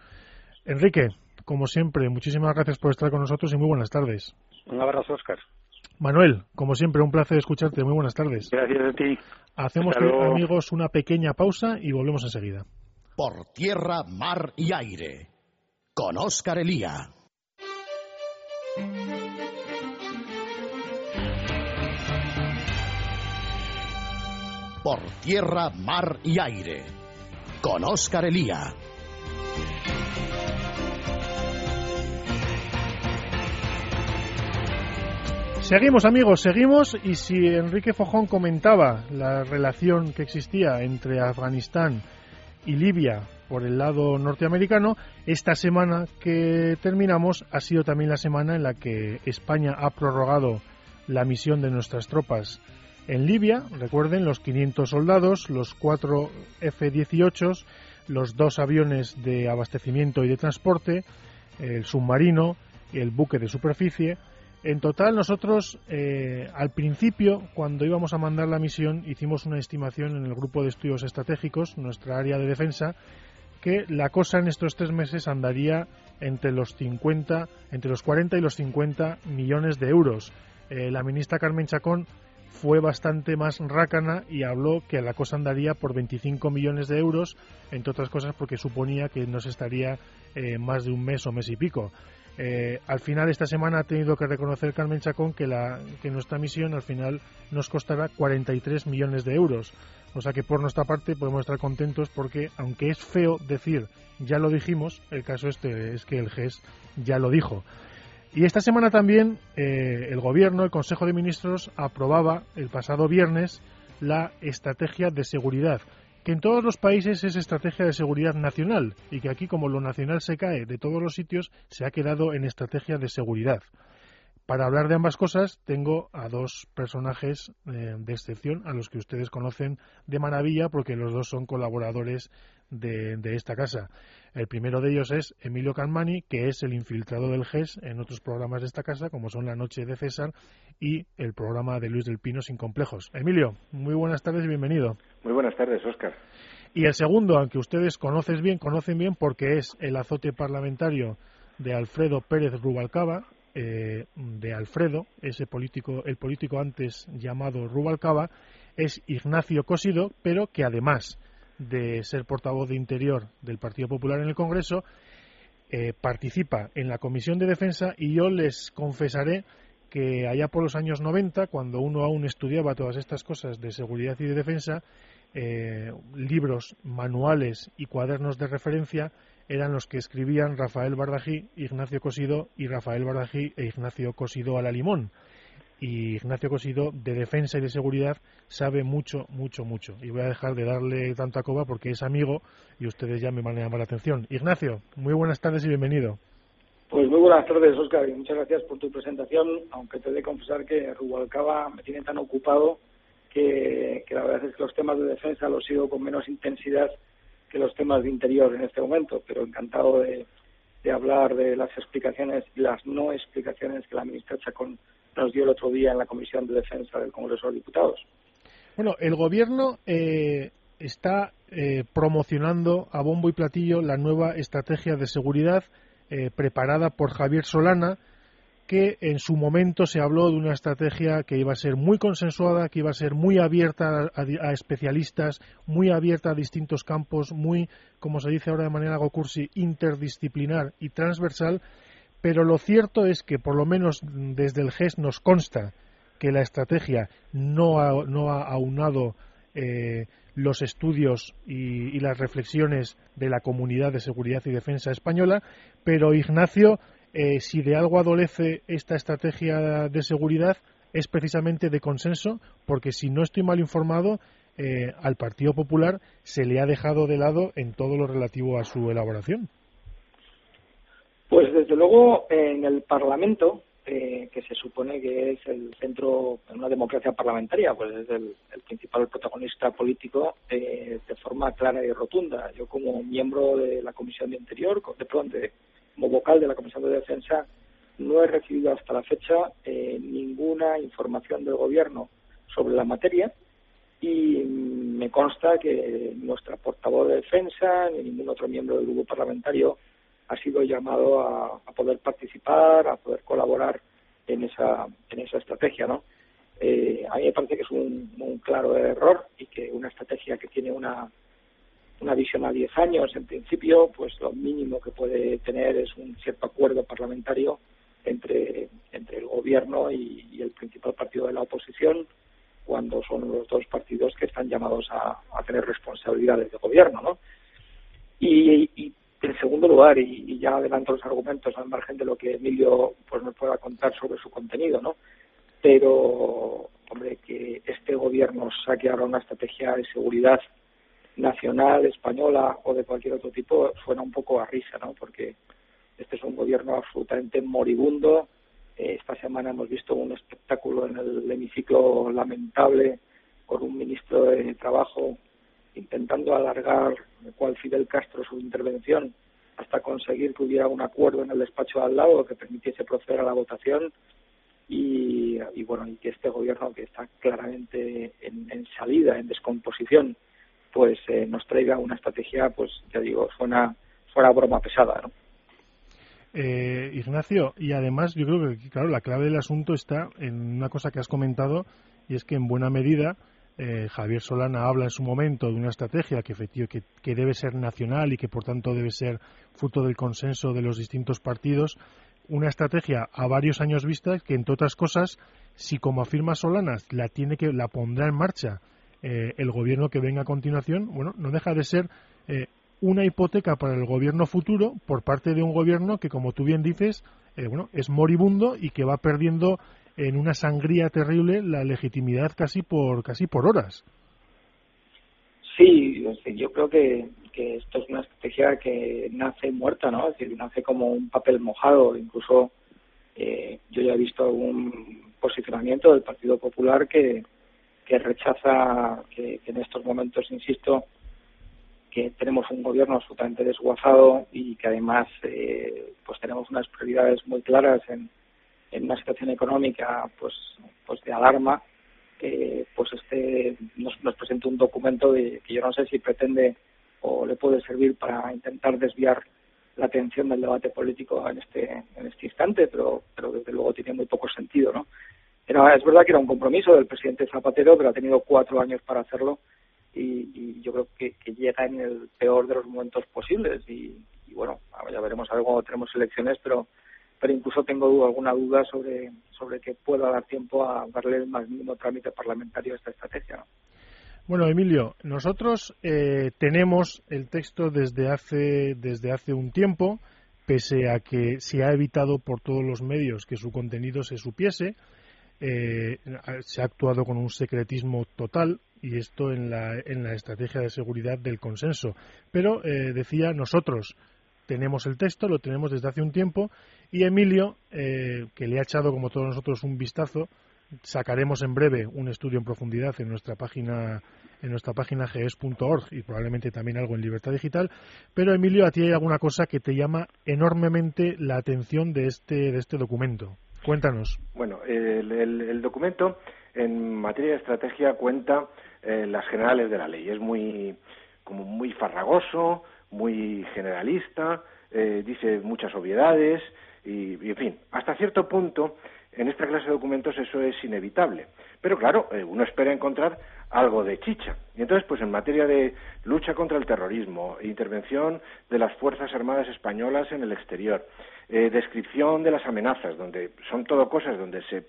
Enrique, como siempre, muchísimas gracias por estar con nosotros y muy buenas tardes. Un abrazo, Oscar. Manuel, como siempre, un placer escucharte. Muy buenas tardes. Gracias a ti. Hacemos, amigos, una pequeña pausa y volvemos enseguida. Por tierra, mar y aire. Con Oscar Elía. Por tierra, mar y aire. Con Oscar Elía. Seguimos amigos, seguimos y si Enrique Fojón comentaba la relación que existía entre Afganistán y Libia por el lado norteamericano, esta semana que terminamos ha sido también la semana en la que España ha prorrogado la misión de nuestras tropas en Libia, recuerden, los 500 soldados, los 4 F-18, los dos aviones de abastecimiento y de transporte, el submarino y el buque de superficie. En total, nosotros eh, al principio, cuando íbamos a mandar la misión, hicimos una estimación en el grupo de estudios estratégicos, nuestra área de defensa, que la cosa en estos tres meses andaría entre los 50, entre los 40 y los 50 millones de euros. Eh, la ministra Carmen Chacón fue bastante más rácana y habló que la cosa andaría por 25 millones de euros, entre otras cosas porque suponía que no se estaría eh, más de un mes o mes y pico. Eh, al final esta semana ha tenido que reconocer Carmen Chacón que, la, que nuestra misión al final nos costará 43 millones de euros. O sea que por nuestra parte podemos estar contentos porque, aunque es feo decir ya lo dijimos, el caso este es que el GES ya lo dijo. Y esta semana también eh, el Gobierno, el Consejo de Ministros, aprobaba el pasado viernes la estrategia de seguridad, que en todos los países es estrategia de seguridad nacional y que aquí, como lo nacional se cae de todos los sitios, se ha quedado en estrategia de seguridad. Para hablar de ambas cosas, tengo a dos personajes eh, de excepción, a los que ustedes conocen de maravilla, porque los dos son colaboradores de, esta casa. El primero de ellos es Emilio Calmani, que es el infiltrado del GES en otros programas de esta casa, como son La Noche de César y el programa de Luis del Pino Sin Complejos. Emilio, muy buenas tardes y bienvenido. Muy buenas tardes, Óscar. Y el segundo, aunque ustedes conocen bien, conocen bien porque es el azote parlamentario de Alfredo Pérez Rubalcaba, eh, de Alfredo, ese político, el político antes llamado Rubalcaba, es Ignacio Cosido, pero que además de ser portavoz de Interior del Partido Popular en el Congreso, eh, participa en la Comisión de Defensa y yo les confesaré que allá por los años 90, cuando uno aún estudiaba todas estas cosas de seguridad y de defensa, eh, libros, manuales y cuadernos de referencia eran los que escribían Rafael Bardají, Ignacio Cosido y Rafael Bardají e Ignacio Cosido a la limón. Y Ignacio Cosido, de defensa y de seguridad, sabe mucho, mucho, mucho. Y voy a dejar de darle tanta coba porque es amigo y ustedes ya me van a llamar la atención. Ignacio, muy buenas tardes y bienvenido. Pues muy buenas tardes, Oscar, y muchas gracias por tu presentación, aunque te he de confesar que Rubalcaba me tiene tan ocupado que, la verdad es que los temas de defensa los sigo con menos intensidad que los temas de interior en este momento, pero encantado de, hablar de las explicaciones y las no explicaciones que la ministra Chacón nos dio el otro día en la Comisión de Defensa del Congreso de Diputados. Bueno, el Gobierno eh, está eh, promocionando a bombo y platillo la nueva estrategia de seguridad eh, preparada por Javier Solana, que en su momento se habló de una estrategia que iba a ser muy consensuada, que iba a ser muy abierta a, especialistas, muy abierta a distintos campos, muy, como se dice ahora de manera gocursi, interdisciplinar y transversal, pero lo cierto es que por lo menos desde el GES nos consta que la estrategia no ha, no ha aunado eh, los estudios y, y, las reflexiones de la comunidad de seguridad y defensa española, pero Ignacio eh, si de algo adolece esta estrategia de seguridad es precisamente de consenso, porque si no estoy mal informado, eh, al Partido Popular se le ha dejado de lado en todo lo relativo a su elaboración. Desde luego en el Parlamento, eh, que se supone que es el centro de una democracia parlamentaria, pues es el, principal protagonista político de forma clara y rotunda. Yo como miembro de la Comisión de Interior, de, de, como vocal de la Comisión de Defensa, no he recibido hasta la fecha eh, ninguna información del Gobierno sobre la materia y me consta que nuestra portavoz de defensa ni ningún otro miembro del grupo parlamentario ha sido llamado a, poder participar, a poder colaborar en esa, en esa estrategia, ¿no? Eh, a mí me parece que es un, claro error y que una estrategia que tiene una una visión a 10 años, en principio, pues lo mínimo que puede tener es un cierto acuerdo parlamentario entre, entre el gobierno y, el principal partido de la oposición, cuando son los dos partidos que están llamados a, tener responsabilidades de gobierno, ¿no? Y, en segundo lugar, y, ya adelanto los argumentos al margen de lo que Emilio pues nos pueda contar sobre su contenido, ¿no? Pero, hombre, que este gobierno saque ahora una estrategia de seguridad nacional, española o de cualquier otro tipo suena un poco a risa, ¿no? Porque este es un gobierno absolutamente moribundo. Eh, esta semana hemos visto un espectáculo en el hemiciclo lamentable con un ministro de Trabajo intentando alargar, cual Fidel Castro, su intervención hasta conseguir que hubiera un acuerdo en el despacho de al lado que permitiese proceder a la votación y, y bueno y que este gobierno que está claramente en salida, en descomposición, pues eh, nos traiga una estrategia, pues ya digo, suena, fuera broma pesada, ¿no? Eh, Ignacio, y además yo creo que, claro, la clave del asunto está en una cosa que has comentado, y es que en buena medida eh, Javier Solana habla en su momento de una estrategia que, que, que debe ser nacional y que por tanto debe ser fruto del consenso de los distintos partidos, una estrategia a varios años vista que, entre otras cosas, si como afirma Solana, la tiene que la pondrá en marcha eh, el gobierno que venga a continuación, bueno, no deja de ser eh, una hipoteca para el gobierno futuro por parte de un gobierno que, como tú bien dices, eh, bueno, es moribundo y que va perdiendo en una sangría terrible la legitimidad casi por casi por horas. Sí, yo creo que, que esto es una estrategia que nace muerta, ¿no? Es decir, nace como un papel mojado. Incluso eh, yo ya he visto algún posicionamiento del Partido Popular que, que rechaza que, en estos momentos, insisto, que tenemos un gobierno absolutamente desguazado y que además eh, pues tenemos unas prioridades muy claras en, en una situación económica pues pues de alarma eh, pues este nos, nos presenta un documento de, que yo no sé si pretende o le puede servir para intentar desviar la atención del debate político en este en este instante pero pero desde luego tiene muy poco sentido no era, es verdad que era un compromiso del presidente Zapatero, pero ha tenido cuatro años para hacerlo y, yo creo que, llega en el peor de los momentos posibles. Y, bueno, ya veremos algo, tenemos elecciones, pero pero incluso tengo alguna duda sobre, sobre que pueda dar tiempo a darle el más mínimo trámite parlamentario a esta estrategia. Bueno, Emilio, nosotros eh, tenemos el texto desde hace, desde hace un tiempo, pese a que se ha evitado por todos los medios que su contenido se supiese. Eh, se ha actuado con un secretismo total y esto en la, en la estrategia de seguridad del consenso. Pero eh, decía, nosotros tenemos el texto, lo tenemos desde hace un tiempo y Emilio, eh, que le ha echado como todos nosotros un vistazo, sacaremos en breve un estudio en profundidad en nuestra página en nuestra página ges.org y probablemente también algo en Libertad Digital. Pero Emilio, a ti hay alguna cosa que te llama enormemente la atención de este de este documento. Cuéntanos. Bueno, el, documento en materia de estrategia cuenta eh, las generales de la ley. Es muy, como muy farragoso, muy generalista, eh, dice muchas obviedades y, en fin, hasta cierto punto en esta clase de documentos eso es inevitable. Pero claro, eh, uno espera encontrar algo de chicha. Y entonces, pues en materia de lucha contra el terrorismo, intervención de las Fuerzas Armadas Españolas en el exterior, eh, descripción de las amenazas, donde son todo cosas donde se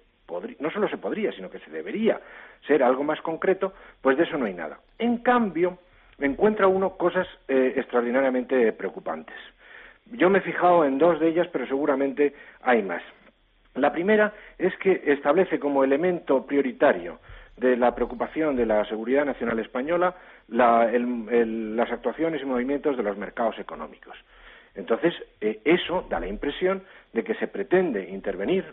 no solo se podría, sino que se debería ser algo más concreto, pues de eso no hay nada. En cambio, encuentra uno cosas eh, extraordinariamente preocupantes. Yo me he fijado en dos de ellas, pero seguramente hay más. La primera es que establece como elemento prioritario de la preocupación de la seguridad nacional española las actuaciones y movimientos de los mercados económicos. Entonces, eh, eso da la impresión de que se pretende intervenir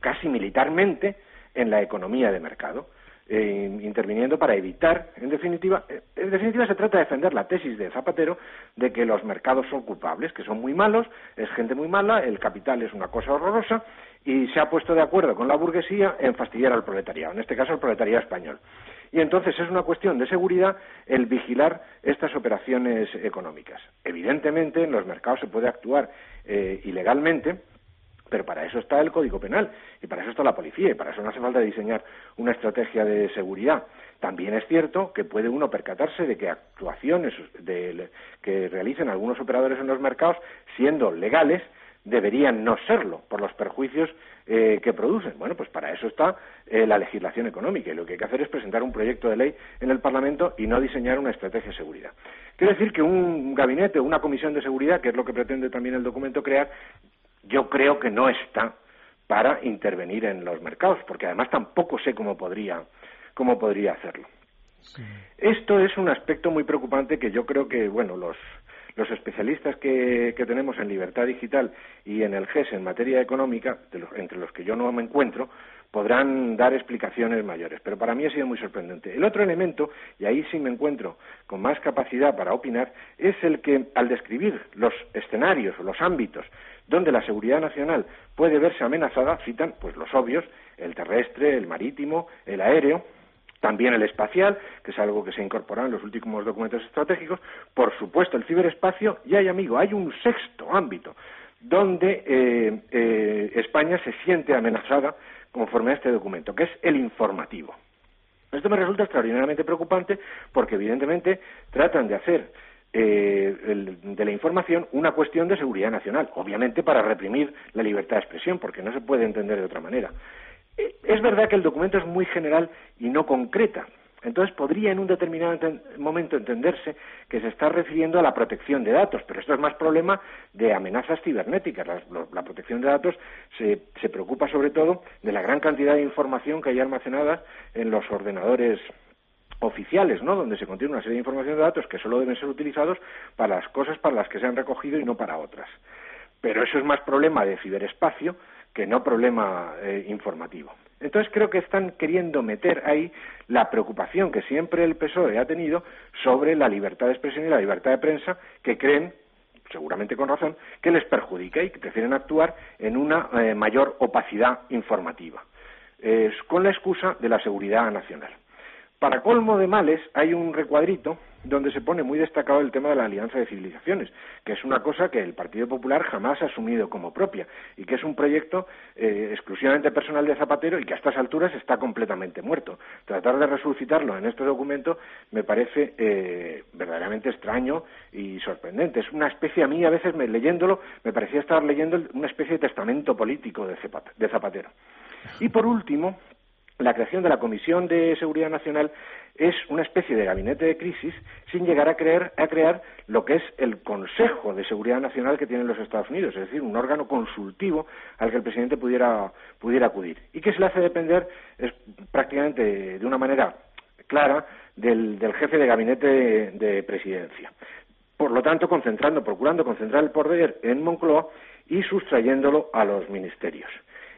casi militarmente en la economía de mercado. Eh, interviniendo para evitar, en definitiva, eh, en definitiva se trata de defender la tesis de Zapatero de que los mercados son culpables, que son muy malos, es gente muy mala, el capital es una cosa horrorosa y se ha puesto de acuerdo con la burguesía en fastidiar al proletariado, en este caso al proletariado español. Y entonces es una cuestión de seguridad el vigilar estas operaciones económicas. Evidentemente en los mercados se puede actuar eh, ilegalmente, pero para eso está el Código Penal y para eso está la policía y para eso no hace falta diseñar una estrategia de seguridad. También es cierto que puede uno percatarse de que actuaciones que realicen algunos operadores en los mercados, siendo legales, deberían no serlo por los perjuicios eh, que producen. Bueno, pues para eso está eh, la legislación económica y lo que hay que hacer es presentar un proyecto de ley en el Parlamento y no diseñar una estrategia de seguridad. Quiero decir que un gabinete o una comisión de seguridad, que es lo que pretende también el documento crear, yo creo que no está para intervenir en los mercados, porque además tampoco sé cómo podría, cómo podría hacerlo. Esto es un aspecto muy preocupante que yo creo que, bueno, los, los especialistas que, que, tenemos en libertad digital y en el GES en materia económica, entre los que yo no me encuentro, podrán dar explicaciones mayores. Pero para mí ha sido muy sorprendente. El otro elemento, y ahí sí me encuentro con más capacidad para opinar, es el que al describir los escenarios o los ámbitos donde la seguridad nacional puede verse amenazada, citan pues los obvios, el terrestre, el marítimo, el aéreo, también el espacial, que es algo que se ha incorporado en los últimos documentos estratégicos, por supuesto el ciberespacio, y hay, amigo, hay un sexto ámbito donde eh, eh, España se siente amenazada conforme a este documento, que es el informativo. Esto me resulta extraordinariamente preocupante porque, evidentemente, tratan de hacer eh, de la información una cuestión de seguridad nacional, obviamente para reprimir la libertad de expresión, porque no se puede entender de otra manera. Es verdad que el documento es muy general y no concreta, entonces podría en un determinado momento entenderse que se está refiriendo a la protección de datos, pero esto es más problema de amenazas cibernéticas. La, protección de datos se, se, preocupa sobre todo de la gran cantidad de información que hay almacenada en los ordenadores oficiales, ¿no? Donde se contiene una serie de información de datos que solo deben ser utilizados para las cosas para las que se han recogido y no para otras. Pero eso es más problema de ciberespacio que no problema eh, informativo. Entonces creo que están queriendo meter ahí la preocupación que siempre el PSOE ha tenido sobre la libertad de expresión y la libertad de prensa, que creen, seguramente con razón, que les perjudica y que prefieren actuar en una eh, mayor opacidad informativa, con la excusa de la seguridad nacional. Para colmo de males, hay un recuadrito donde se pone muy destacado el tema de la alianza de civilizaciones, que es una cosa que el Partido Popular jamás ha asumido como propia y que es un proyecto eh, exclusivamente personal de Zapatero y que a estas alturas está completamente muerto. Tratar de resucitarlo en este documento me parece eh, verdaderamente extraño y sorprendente. Es una especie, a mí a veces leyéndolo, me parecía estar leyendo una especie de testamento político de Zapatero. Y por último, la creación de la Comisión de Seguridad Nacional es una especie de gabinete de crisis sin llegar a, creer, a crear lo que es el Consejo de Seguridad Nacional que tienen los Estados Unidos, es decir, un órgano consultivo al que el presidente pudiera, pudiera acudir y que se le hace depender es, prácticamente de una manera clara del, jefe de gabinete de, presidencia. Por lo tanto, concentrando, procurando concentrar el poder en Moncloa y sustrayéndolo a los ministerios.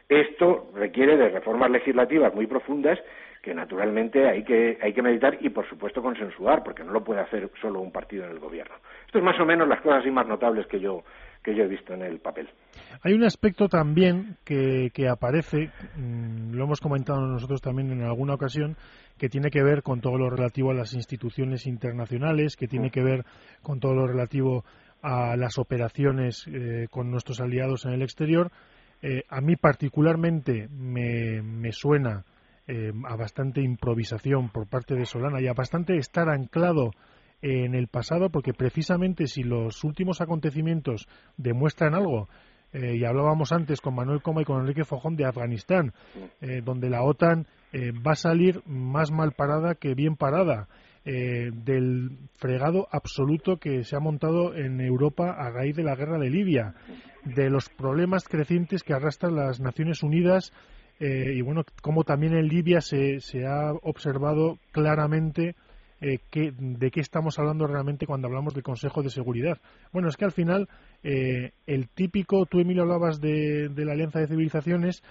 Esto requiere de reformas legislativas muy profundas que naturalmente hay que, hay que meditar y por supuesto consensuar, porque no lo puede hacer solo un partido en el gobierno. Esto es más o menos las cosas más notables que yo, que yo he visto en el papel. Hay un aspecto también que, que aparece, mm, lo hemos comentado nosotros también en alguna ocasión, que tiene que ver con todo lo relativo a las instituciones internacionales, que tiene mm. que ver con todo lo relativo a las operaciones eh, con nuestros aliados en el exterior eh, a mí particularmente me, suena eh, a bastante improvisación por parte de Solana y a bastante estar anclado en el pasado, porque precisamente si los últimos acontecimientos demuestran algo, eh, y hablábamos antes con Manuel Coma y con Enrique Fojón de Afganistán, donde la OTAN va a salir más mal parada que bien parada. Del fregado absoluto que se ha montado en Europa a raíz de la guerra de Libia de los problemas crecientes que arrastran las Naciones Unidas eh, y bueno, como también en Libia se, se ha observado claramente eh, de qué estamos hablando realmente cuando hablamos del Consejo de Seguridad. Bueno, es que al final eh, el típico, tú Emilio hablabas de, de la Alianza de Civilizaciones,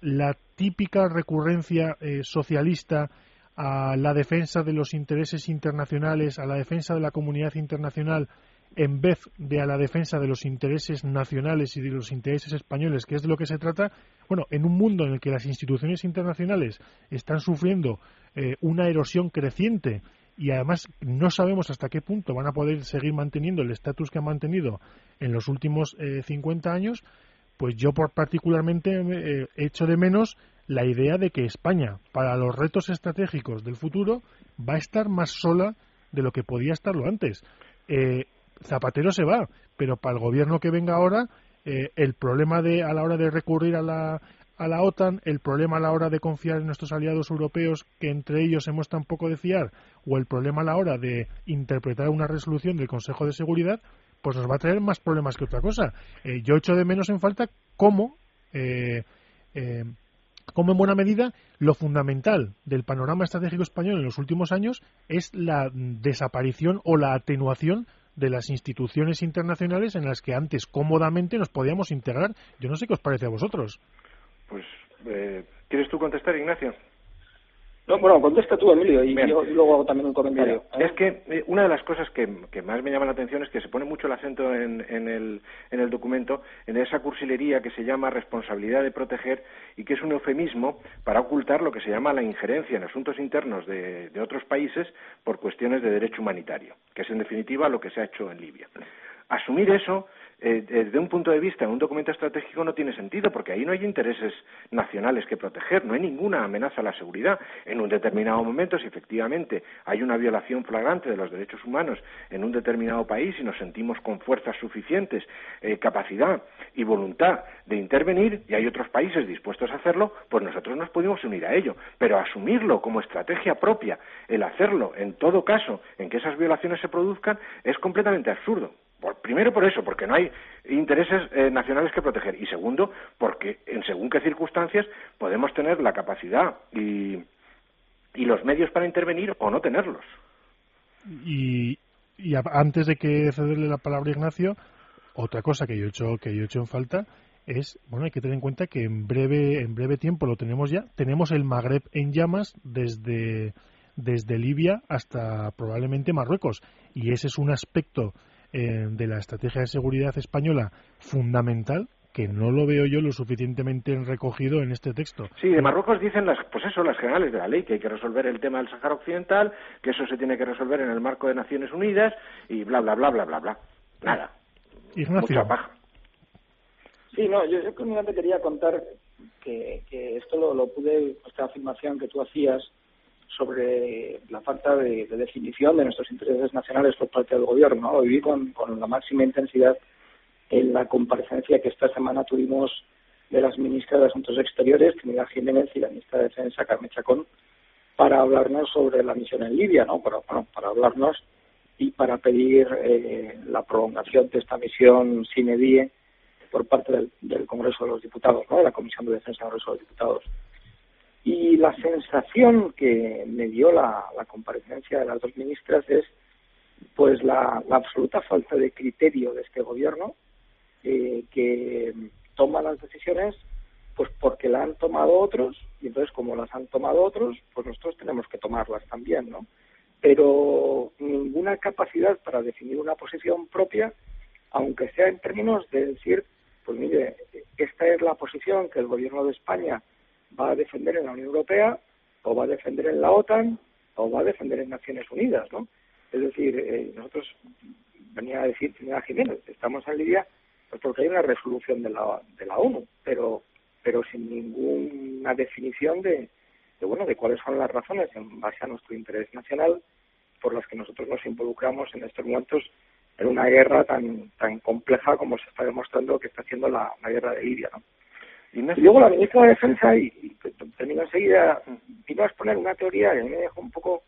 la típica recurrencia socialista a la defensa de los intereses internacionales, a la defensa de la comunidad internacional en vez de a la defensa de los intereses nacionales y de los intereses españoles, que es de lo que se trata, bueno, en un mundo en el que las instituciones internacionales están sufriendo eh, una erosión creciente y además no sabemos hasta qué punto van a poder seguir manteniendo el estatus que han mantenido en los últimos eh, 50 años, pues yo por particularmente eh, echo de menos la idea de que España, para los retos estratégicos del futuro, va a estar más sola de lo que podía estarlo antes. Eh, Zapatero se va, pero para el gobierno que venga ahora, eh, el problema de a la hora de recurrir a la, a la OTAN, el problema a la hora de confiar en nuestros aliados europeos, que entre ellos hemos tan poco de fiar, o el problema a la hora de interpretar una resolución del Consejo de Seguridad, pues nos va a traer más problemas que otra cosa. Eh, yo echo de menos en falta cómo, eh, eh, cómo en buena medida lo fundamental del panorama estratégico español en los últimos años es la desaparición o la atenuación de las instituciones internacionales en las que antes cómodamente nos podíamos integrar. Yo no sé qué os parece a vosotros. Pues, eh, ¿quieres tú contestar, Ignacio? No, bueno, contesta tú, Emilio, y yo luego hago también un comentario. es que eh, una de las cosas que, más me llama la atención es que se pone mucho el acento en, el, en el documento en esa cursilería que se llama responsabilidad de proteger y que es un eufemismo para ocultar lo que se llama la injerencia en asuntos internos de, de otros países por cuestiones de derecho humanitario, que es en definitiva lo que se ha hecho en Libia. Asumir eso eh, desde un punto de vista en un documento estratégico no tiene sentido porque ahí no hay intereses nacionales que proteger, no hay ninguna amenaza a la seguridad. En un determinado momento, si efectivamente hay una violación flagrante de los derechos humanos en un determinado país y nos sentimos con fuerzas suficientes, eh, capacidad y voluntad de intervenir y hay otros países dispuestos a hacerlo, pues nosotros nos podemos unir a ello. Pero asumirlo como estrategia propia, el hacerlo en todo caso en que esas violaciones se produzcan, es completamente absurdo primero por eso, porque no hay intereses eh, nacionales que proteger. Y segundo, porque en según qué circunstancias podemos tener la capacidad y, y los medios para intervenir o no tenerlos. Y, y antes de que cederle la palabra a Ignacio, otra cosa que yo he hecho, que yo he hecho en falta es, bueno, hay que tener en cuenta que en breve, en breve tiempo lo tenemos ya, tenemos el Magreb en llamas desde, desde Libia hasta probablemente Marruecos. Y ese es un aspecto eh, de la estrategia de seguridad española fundamental que no lo veo yo lo suficientemente recogido en este texto. Sí, de Marruecos dicen las, pues eso, las generales de la ley, que hay que resolver el tema del Sáhara Occidental, que eso se tiene que resolver en el marco de Naciones Unidas y bla, bla, bla, bla, bla, bla. Nada. Ignacio. Mucha paja. Sí, no, yo, yo te quería contar que, que esto lo, lo pude, esta afirmación que tú hacías, sobre la falta de, definición de nuestros intereses nacionales por parte del gobierno. Lo viví con, la máxima intensidad en la comparecencia que esta semana tuvimos de las ministras de Asuntos Exteriores, Trinidad Jiménez, y la ministra de Defensa, Carmen Chacón, para hablarnos sobre la misión en Libia, ¿no? Para, para hablarnos y para pedir eh, la prolongación de esta misión sine die por parte del, del Congreso de los Diputados, ¿no? de la Comisión de Defensa del Congreso de los Diputados. Y la sensación que me dio la, comparecencia de las dos ministras es pues la, absoluta falta de criterio de este gobierno eh, que toma las decisiones pues porque la han tomado otros y entonces como las han tomado otros pues nosotros tenemos que tomarlas también no pero ninguna capacidad para definir una posición propia aunque sea en términos de decir pues mire esta es la posición que el gobierno de España va a defender en la Unión Europea o va a defender en la OTAN o va a defender en Naciones Unidas, ¿no? Es decir, eh, nosotros, venía a decir señora Jiménez, estamos en Libia pues porque hay una resolución de la, de la ONU, pero, pero sin ninguna definición de, de, bueno, de cuáles son las razones en base a nuestro interés nacional por las que nosotros nos involucramos en estos momentos en una guerra tan, tan compleja como se está demostrando que está haciendo la, la guerra de Libia, ¿no? Y luego la ministra de Defensa, y, termino enseguida, vino a exponer una teoría que me dejó un poco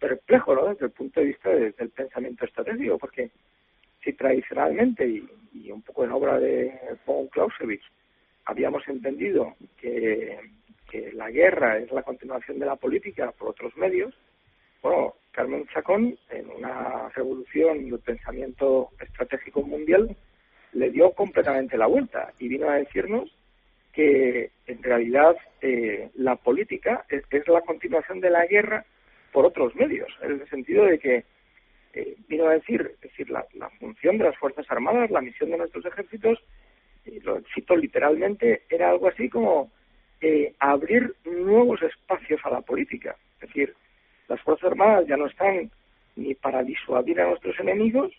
perplejo ¿no? desde el punto de vista del pensamiento estratégico, porque si tradicionalmente, y, un poco en obra de von Clausewitz, habíamos entendido que, que la guerra es la continuación de la política por otros medios, bueno, Carmen Chacón, en una revolución del pensamiento estratégico mundial, le dio completamente la vuelta y vino a decirnos que en realidad eh, la política es, la continuación de la guerra por otros medios, en el sentido de que eh, vino a decir, es decir, la, función de las Fuerzas Armadas, la misión de nuestros ejércitos, y lo cito literalmente, era algo así como eh, abrir nuevos espacios a la política. Es decir, las Fuerzas Armadas ya no están ni para disuadir a nuestros enemigos,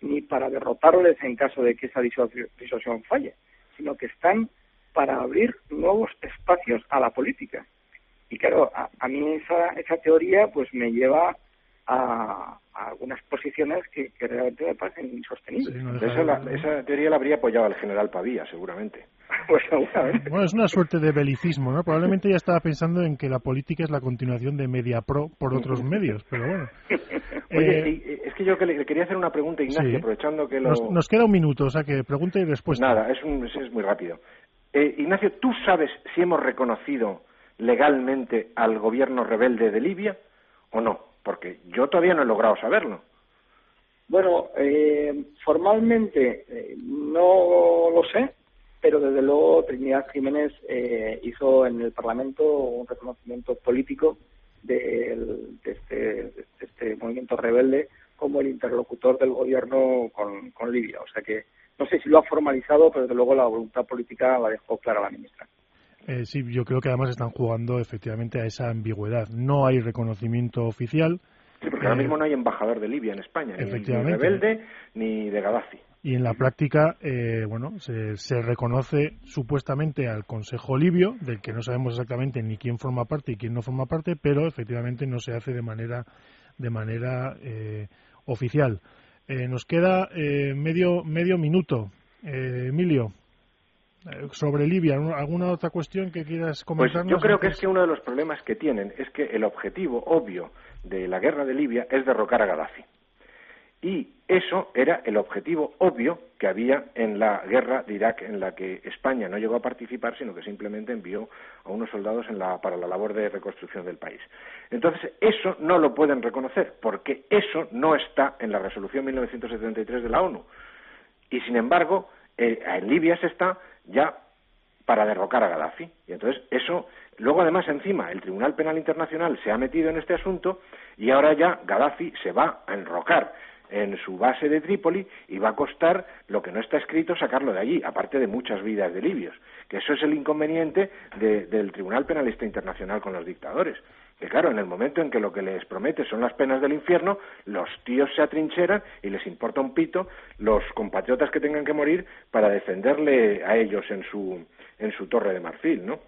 ni para derrotarles en caso de que esa disuasión falle, sino que están para abrir nuevos espacios a la política. Y claro, a, mí esa, esa teoría pues me lleva a, algunas posiciones que, realmente me parecen insostenibles. esa, teoría la habría apoyado el general Pavía, seguramente. pues seguramente. Bueno, es una suerte de belicismo, ¿no? Probablemente ya estaba pensando en que la política es la continuación de Media Pro por otros medios, pero bueno. Oye, eh, es que yo le quería hacer una pregunta, Ignacio, aprovechando que lo... Nos, queda un minuto, o sea que pregunta y respuesta. Nada, es, un, es muy rápido. Eh, Ignacio, ¿tú sabes si hemos reconocido legalmente al gobierno rebelde de Libia o no? Porque yo todavía no he logrado saberlo. Bueno, eh, formalmente eh, no lo sé, pero desde luego Trinidad Jiménez hizo en el Parlamento un reconocimiento político de, este, este, movimiento rebelde como el interlocutor del gobierno con, con Libia. O sea que no sé si lo ha formalizado, pero desde luego la voluntad política la dejó clara la ministra. Eh, sí, yo creo que además están jugando efectivamente a esa ambigüedad. No hay reconocimiento oficial. Sí, porque ahora eh, mismo no hay embajador de Libia en España, ni, rebelde ni de Gaddafi. Y en la práctica, eh, bueno, se, se, reconoce supuestamente al Consejo Libio, del que no sabemos exactamente ni quién forma parte y quién no forma parte, pero efectivamente no se hace de manera de manera oficial. Nos queda medio medio minuto. Emilio. Eh, sobre Libia, ¿alguna otra cuestión que quieras comentar? Pues yo creo que es que uno de los problemas que tienen es que el objetivo obvio de la guerra de Libia es derrocar a Gaddafi. Y eso era el objetivo obvio que había en la guerra de Irak, en la que España no llegó a participar, sino que simplemente envió a unos soldados para la labor de reconstrucción del país. Entonces, eso no lo pueden reconocer, porque eso no está en la resolución 1973 de la ONU. Y, sin embargo, eh, en Libia se está ya para derrocar a Gaddafi. Y entonces eso, luego además encima el Tribunal Penal Internacional se ha metido en este asunto y ahora ya Gaddafi se va a enrocar en su base de Trípoli y va a costar lo que no está escrito sacarlo de allí, aparte de muchas vidas de libios. Que eso es el inconveniente del Tribunal Penalista Internacional con los dictadores que claro, en el momento en que lo que les promete son las penas del infierno, los tíos se atrincheran y les importa un pito los compatriotas que tengan que morir para defenderle a ellos en su, en su torre de marfil, ¿no?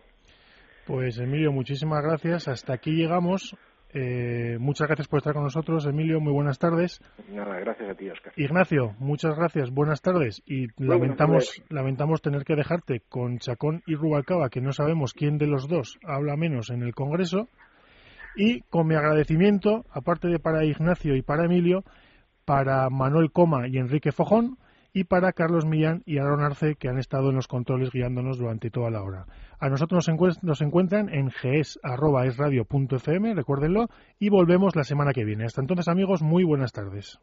Pues Emilio, muchísimas gracias. Hasta aquí llegamos. Eh, muchas gracias por estar con nosotros, Emilio. Muy buenas tardes. Nada, gracias a ti, Oscar. Ignacio, muchas gracias. Buenas tardes. Y lamentamos, lamentamos tener que dejarte con Chacón y Rubalcaba, que no sabemos quién de los dos habla menos en el Congreso. Y con mi agradecimiento, aparte de para Ignacio y para Emilio, para Manuel Coma y Enrique Fojón, y para Carlos Millán y Aaron Arce, que han estado en los controles guiándonos durante toda la hora. A nosotros nos, encuentran en gs.esradio.fm, recuérdenlo, y volvemos la semana que viene. Hasta entonces, amigos, muy buenas tardes.